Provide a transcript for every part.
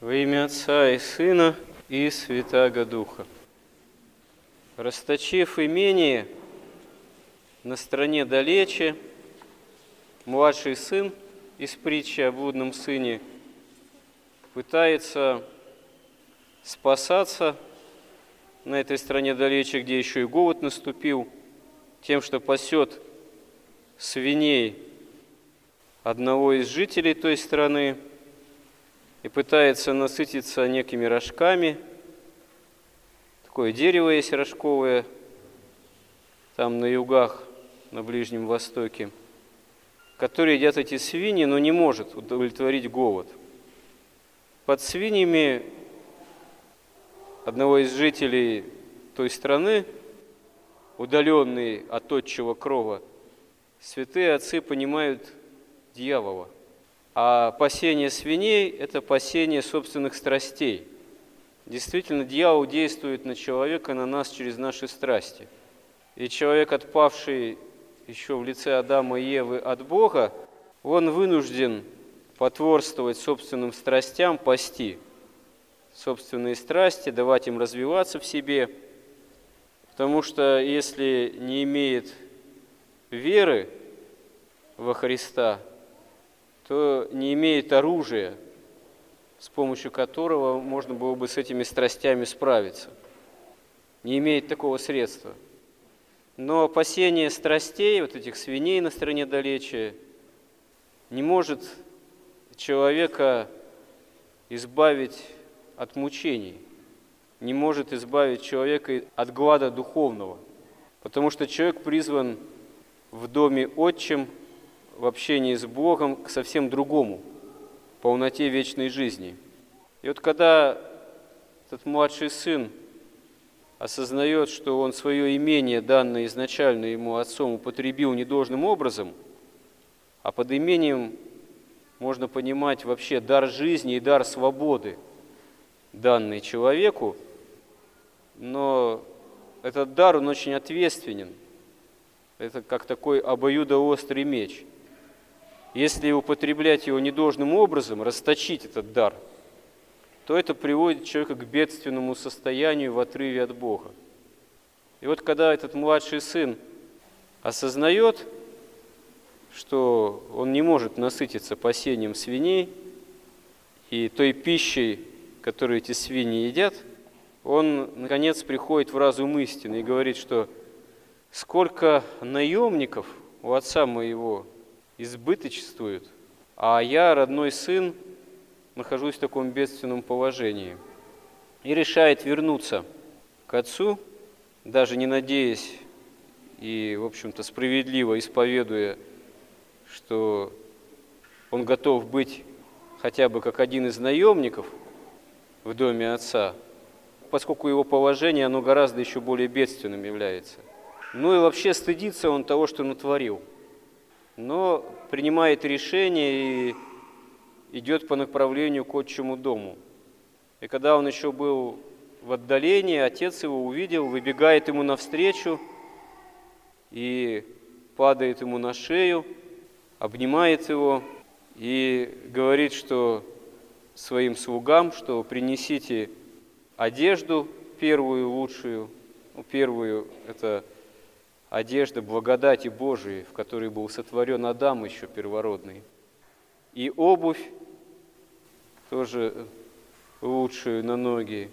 Во имя Отца и Сына и Святаго Духа. Расточив имение на стране далече, младший сын из притчи о блудном сыне пытается спасаться на этой стране далече, где еще и голод наступил, тем, что пасет свиней одного из жителей той страны – и пытается насытиться некими рожками. Такое дерево есть рожковое, там на югах, на Ближнем Востоке, которые едят эти свиньи, но не может удовлетворить голод. Под свиньями одного из жителей той страны, удаленный от отчего крова, святые отцы понимают дьявола – а пасение свиней – это пасение собственных страстей. Действительно, дьявол действует на человека, на нас через наши страсти. И человек, отпавший еще в лице Адама и Евы от Бога, он вынужден потворствовать собственным страстям, пасти собственные страсти, давать им развиваться в себе, потому что если не имеет веры во Христа – то не имеет оружия, с помощью которого можно было бы с этими страстями справиться. Не имеет такого средства. Но опасение страстей, вот этих свиней на стороне далече, не может человека избавить от мучений, не может избавить человека от глада духовного, потому что человек призван в доме отчим – в общении с Богом к совсем другому, полноте вечной жизни. И вот когда этот младший сын осознает, что он свое имение, данное изначально ему отцом, употребил недолжным образом, а под имением можно понимать вообще дар жизни и дар свободы, данный человеку, но этот дар, он очень ответственен. Это как такой обоюдоострый меч – если употреблять его недолжным образом, расточить этот дар, то это приводит человека к бедственному состоянию в отрыве от Бога. И вот когда этот младший сын осознает, что он не может насытиться пасением свиней и той пищей, которую эти свиньи едят, он, наконец, приходит в разум истины и говорит, что сколько наемников у отца моего избыточествуют, а я, родной сын, нахожусь в таком бедственном положении. И решает вернуться к отцу, даже не надеясь и, в общем-то, справедливо исповедуя, что он готов быть хотя бы как один из наемников в доме отца, поскольку его положение, оно гораздо еще более бедственным является. Ну и вообще стыдится он того, что натворил – но принимает решение и идет по направлению к отчему дому. И когда он еще был в отдалении, отец его увидел, выбегает ему навстречу и падает ему на шею, обнимает его и говорит, что своим слугам, что принесите одежду первую, лучшую, ну, первую – это одежда благодати Божией, в которой был сотворен Адам еще первородный, и обувь тоже лучшую на ноги,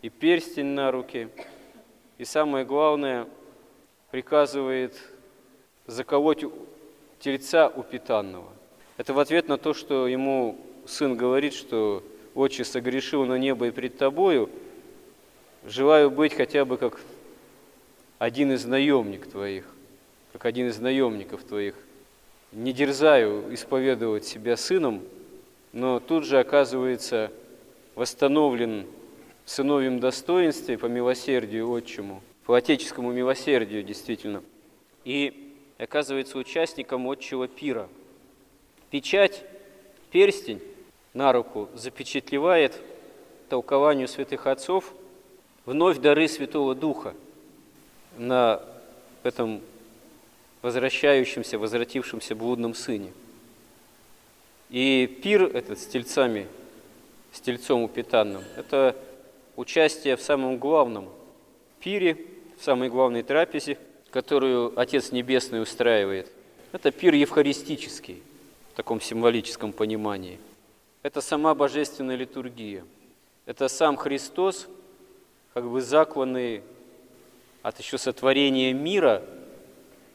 и перстень на руки, и самое главное, приказывает заколоть тельца упитанного. Это в ответ на то, что ему сын говорит, что «Отче, согрешил на небо и пред тобою, желаю быть хотя бы как один из наемник твоих, как один из наемников твоих. Не дерзаю исповедовать себя сыном, но тут же оказывается восстановлен в сыновьем достоинстве по милосердию отчему, по отеческому милосердию действительно, и оказывается участником отчего пира. Печать, перстень на руку запечатлевает толкованию святых отцов вновь дары Святого Духа – на этом возвращающемся, возвратившемся блудном сыне. И пир этот с тельцами с тельцом упитанным. Это участие в самом главном пире, в самой главной трапезе, которую Отец Небесный устраивает. Это пир евхаристический, в таком символическом понимании. Это сама божественная литургия. Это сам Христос, как бы закланный от еще сотворения мира,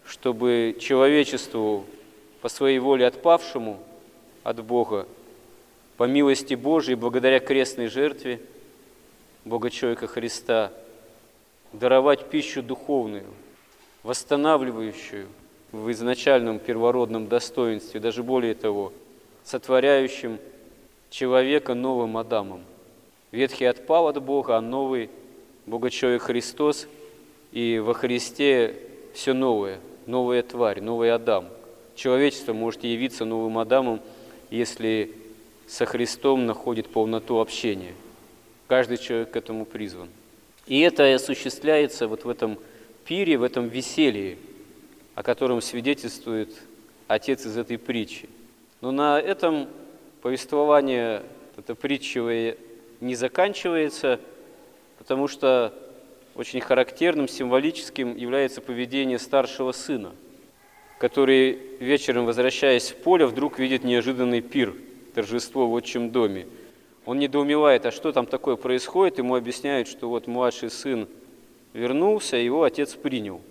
чтобы человечеству по своей воле отпавшему от Бога, по милости Божией, благодаря крестной жертве Бога человека Христа, даровать пищу духовную, восстанавливающую в изначальном первородном достоинстве, даже более того, сотворяющим человека новым Адамом. Ветхий отпал от Бога, а новый Бога-человек Христос, и во Христе все новое, новая тварь, новый Адам. Человечество может явиться новым Адамом, если со Христом находит полноту общения. Каждый человек к этому призван. И это осуществляется вот в этом пире, в этом веселье, о котором свидетельствует отец из этой притчи. Но на этом повествование, это притчевое, не заканчивается, потому что очень характерным, символическим является поведение старшего сына, который вечером, возвращаясь в поле, вдруг видит неожиданный пир, торжество в отчим доме. Он недоумевает, а что там такое происходит, ему объясняют, что вот младший сын вернулся, его отец принял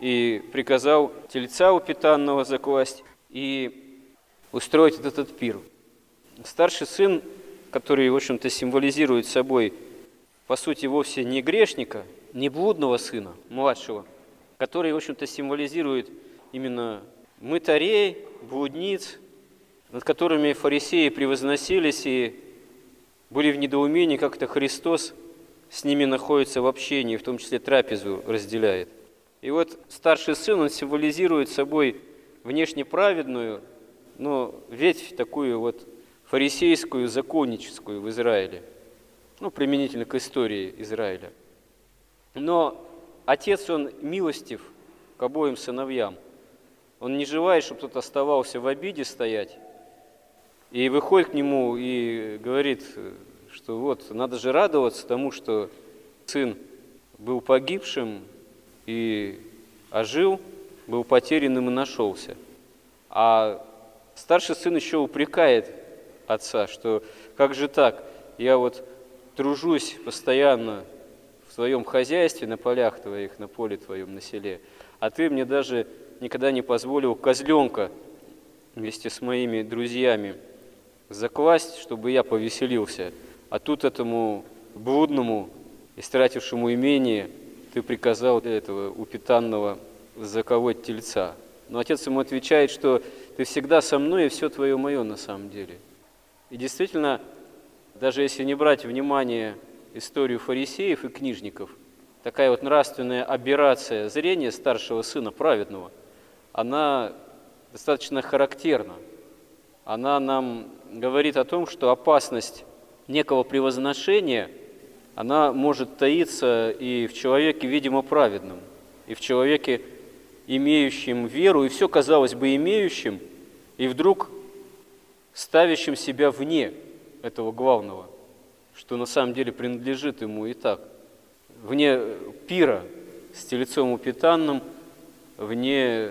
и приказал тельца упитанного закласть и устроить этот пир. Старший сын, который, в общем-то, символизирует собой, по сути, вовсе не грешника, не блудного сына, младшего, который, в общем-то, символизирует именно мытарей, блудниц, над которыми фарисеи превозносились и были в недоумении, как это Христос с ними находится в общении, в том числе трапезу разделяет. И вот старший сын, он символизирует собой внешне праведную, но ветвь такую вот фарисейскую, законническую в Израиле, ну, применительно к истории Израиля. Но отец, он милостив к обоим сыновьям. Он не желает, чтобы тот оставался в обиде стоять, и выходит к нему и говорит, что вот надо же радоваться тому, что сын был погибшим и ожил, был потерянным и нашелся. А старший сын еще упрекает отца, что как же так, я вот тружусь постоянно в твоем хозяйстве, на полях твоих, на поле твоем, на селе, а ты мне даже никогда не позволил козленка вместе с моими друзьями закласть, чтобы я повеселился. А тут этому блудному, истратившему имение, ты приказал этого упитанного заковать тельца. Но отец ему отвечает, что ты всегда со мной, и все твое мое на самом деле. И действительно, даже если не брать внимание историю фарисеев и книжников, такая вот нравственная аберрация зрения старшего сына, праведного, она достаточно характерна. Она нам говорит о том, что опасность некого превозношения, она может таиться и в человеке, видимо, праведном, и в человеке, имеющем веру, и все, казалось бы, имеющим, и вдруг ставящим себя вне этого главного, что на самом деле принадлежит ему и так, вне пира с телецом упитанным, вне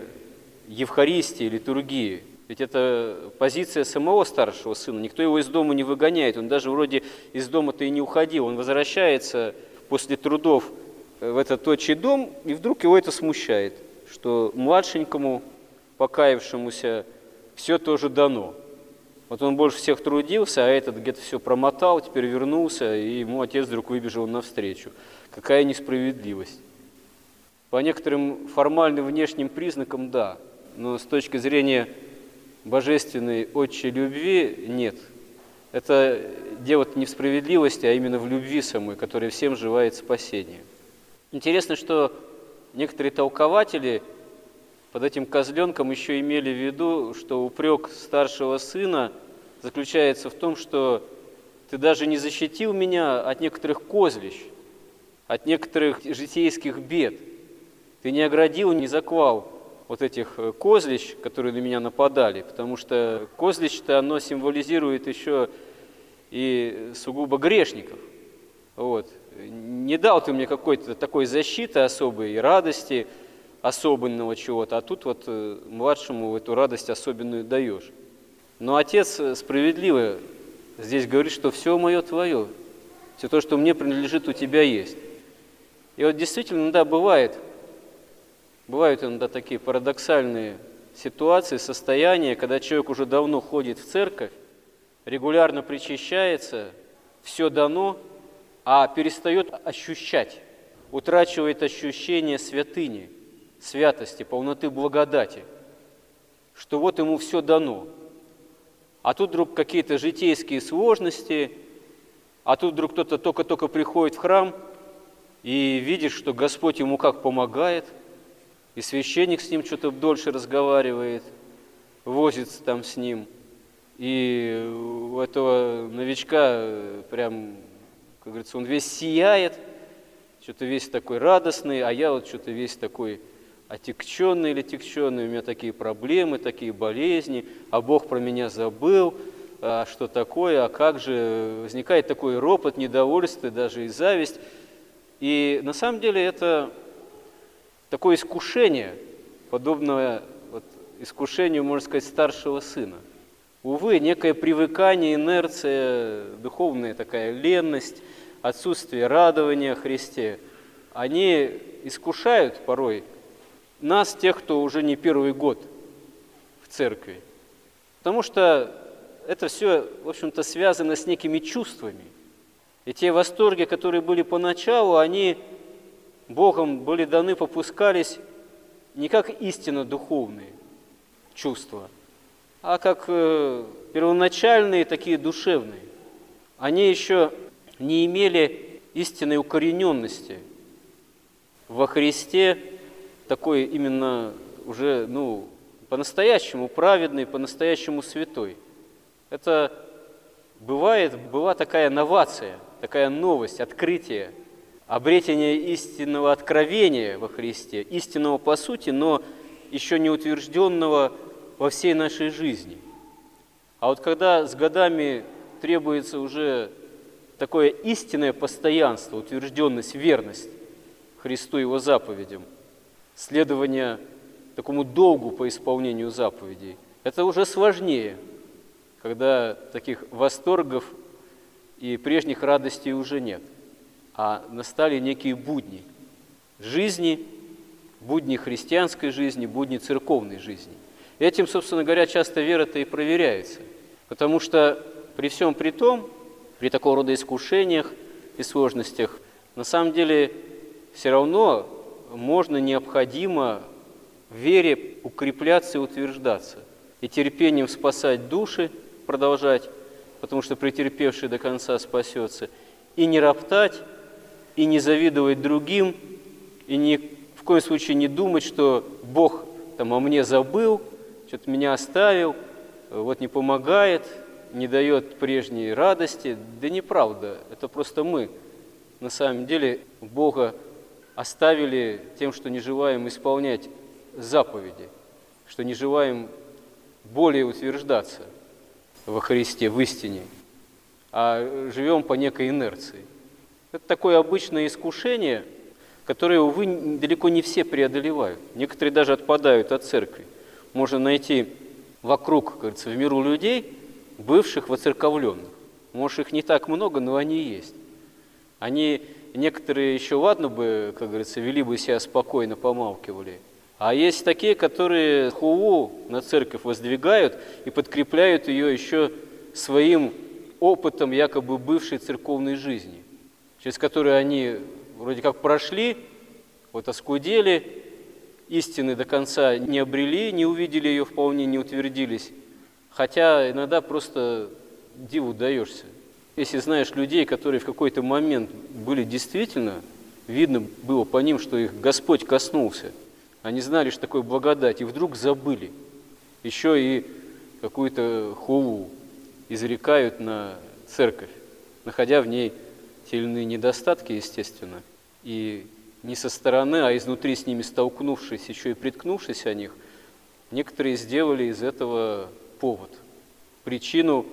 Евхаристии, литургии – ведь это позиция самого старшего сына. Никто его из дома не выгоняет. Он даже вроде из дома-то и не уходил. Он возвращается после трудов э, в этот отчий дом, и вдруг его это смущает, что младшенькому, покаявшемуся, все тоже дано. Вот он больше всех трудился, а этот где-то все промотал, теперь вернулся, и ему отец вдруг выбежал навстречу. Какая несправедливость. По некоторым формальным внешним признакам – да, но с точки зрения божественной отчей любви нет. Это дело не в справедливости, а именно в любви самой, которая всем желает спасения. Интересно, что некоторые толкователи под этим козленком еще имели в виду, что упрек старшего сына заключается в том, что ты даже не защитил меня от некоторых козлищ, от некоторых житейских бед. Ты не оградил, не заклал вот этих э, козлищ, которые на меня нападали, потому что козлище-то оно символизирует еще и сугубо грешников. Вот. Не дал ты мне какой-то такой защиты особой и радости, особенного чего-то, а тут вот э, младшему эту радость особенную даешь. Но отец справедливо здесь говорит, что все мое твое, все то, что мне принадлежит, у тебя есть. И вот действительно, да, бывает, бывают иногда такие парадоксальные ситуации, состояния, когда человек уже давно ходит в церковь, регулярно причащается, все дано, а перестает ощущать, утрачивает ощущение святыни, святости, полноты благодати, что вот ему все дано. А тут вдруг какие-то житейские сложности, а тут вдруг кто-то только-только приходит в храм и видит, что Господь ему как помогает, и священник с ним что-то дольше разговаривает, возится там с ним – и у этого новичка прям, как говорится, он весь сияет, что-то весь такой радостный, а я вот что-то весь такой отекченный или текченный, у меня такие проблемы, такие болезни, а Бог про меня забыл, а что такое, а как же, возникает такой ропот, недовольство, даже и зависть. И на самом деле это такое искушение, подобное вот, искушению, можно сказать, старшего сына – Увы, некое привыкание, инерция, духовная такая ленность, отсутствие радования Христе, они искушают порой нас, тех, кто уже не первый год в церкви. Потому что это все, в общем-то, связано с некими чувствами. И те восторги, которые были поначалу, они Богом были даны, попускались не как истинно духовные чувства – а как э, первоначальные, такие душевные. Они еще не имели истинной укорененности во Христе, такой именно уже, ну, по-настоящему праведный, по-настоящему святой. Это бывает, была такая новация, такая новость, открытие, обретение истинного откровения во Христе, истинного по сути, но еще не утвержденного во всей нашей жизни. А вот когда с годами требуется уже такое истинное постоянство, утвержденность, верность Христу и Его заповедям, следование такому долгу по исполнению заповедей, это уже сложнее, когда таких восторгов и прежних радостей уже нет, а настали некие будни жизни, будни христианской жизни, будни церковной жизни. Этим, собственно говоря, часто вера-то и проверяется. Потому что при всем при том, при такого рода искушениях и сложностях, на самом деле все равно можно, необходимо в вере укрепляться и утверждаться. И терпением спасать души, продолжать, потому что претерпевший до конца спасется. И не роптать, и не завидовать другим, и ни в коем случае не думать, что Бог там о мне забыл – что-то меня оставил, вот не помогает, не дает прежней радости. Да неправда, это просто мы на самом деле Бога оставили тем, что не желаем исполнять заповеди, что не желаем более утверждаться во Христе, в истине, а живем по некой инерции. Это такое обычное искушение, которое, увы, далеко не все преодолевают. Некоторые даже отпадают от церкви можно найти вокруг, как говорится, в миру людей, бывших воцерковленных. Может, их не так много, но они есть. Они, некоторые еще, ладно бы, как говорится, вели бы себя спокойно, помалкивали. А есть такие, которые хулу на церковь воздвигают и подкрепляют ее еще своим опытом якобы бывшей церковной жизни, через которую они вроде как прошли, вот оскудели, истины до конца не обрели, не увидели ее вполне, не утвердились. Хотя иногда просто диву даешься. Если знаешь людей, которые в какой-то момент были действительно, видно было по ним, что их Господь коснулся. Они знали, что такое благодать, и вдруг забыли. Еще и какую-то хулу изрекают на церковь, находя в ней те или иные недостатки, естественно, и не со стороны, а изнутри с ними столкнувшись, еще и приткнувшись о них, некоторые сделали из этого повод, причину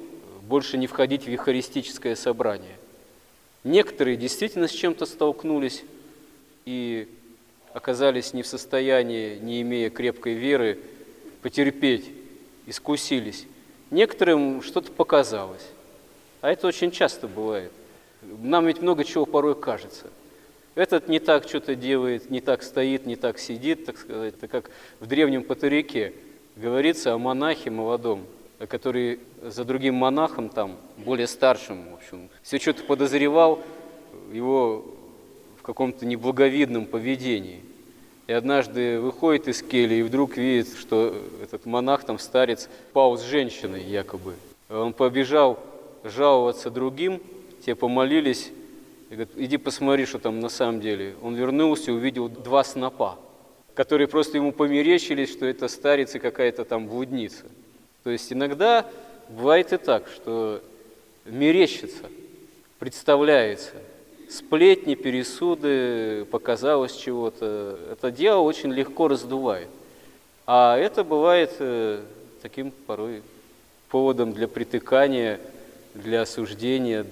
больше не входить в евхаристическое собрание. Некоторые действительно с чем-то столкнулись и оказались не в состоянии, не имея крепкой веры, потерпеть, искусились. Некоторым что-то показалось. А это очень часто бывает. Нам ведь много чего порой кажется. Этот не так что-то делает, не так стоит, не так сидит, так сказать. Это как в древнем Патерике говорится о монахе молодом, который за другим монахом, там, более старшим, в общем, все что-то подозревал его в каком-то неблаговидном поведении. И однажды выходит из кельи и вдруг видит, что этот монах, там старец, пал с женщиной якобы. Он побежал жаловаться другим, те помолились, и говорит, иди посмотри, что там на самом деле. Он вернулся и увидел два снопа, которые просто ему померещились, что это старец и какая-то там блудница. То есть иногда бывает и так, что мерещится, представляется, сплетни, пересуды, показалось чего-то. Это дело очень легко раздувает. А это бывает э, таким порой поводом для притыкания, для осуждения,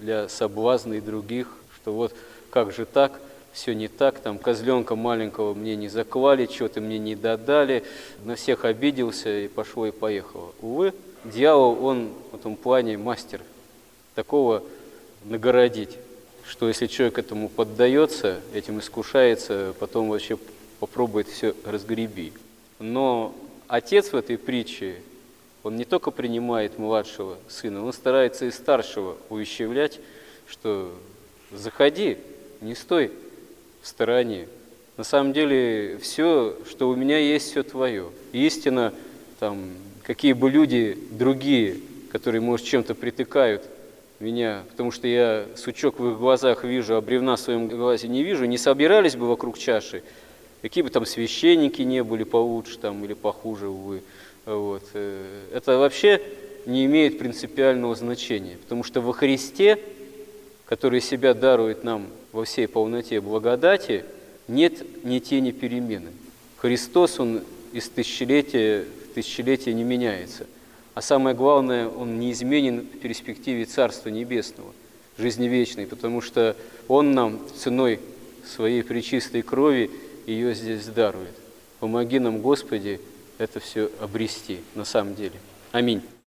для соблазна и других, что вот как же так, все не так, там козленка маленького мне не заклали, что-то мне не додали, на всех обиделся и пошло и поехало. Увы, дьявол, он в этом плане мастер такого нагородить, что если человек этому поддается, этим искушается, потом вообще попробует все разгреби. Но отец в этой притче он не только принимает младшего сына, он старается и старшего увещевлять, что заходи, не стой в стороне. На самом деле все, что у меня есть, все твое. Истина, там, какие бы люди другие, которые, может, чем-то притыкают меня, потому что я сучок в их глазах вижу, а бревна в своем глазе не вижу, не собирались бы вокруг чаши, какие бы там священники не были получше там, или похуже, увы. Вот. Э, это вообще не имеет принципиального значения, потому что во Христе, который себя дарует нам во всей полноте благодати, нет ни тени перемены. Христос, Он из тысячелетия в тысячелетие не меняется. А самое главное, Он неизменен в перспективе Царства Небесного, жизни вечной, потому что Он нам ценой своей пречистой крови ее здесь дарует. Помоги нам, Господи, это все обрести на самом деле. Аминь.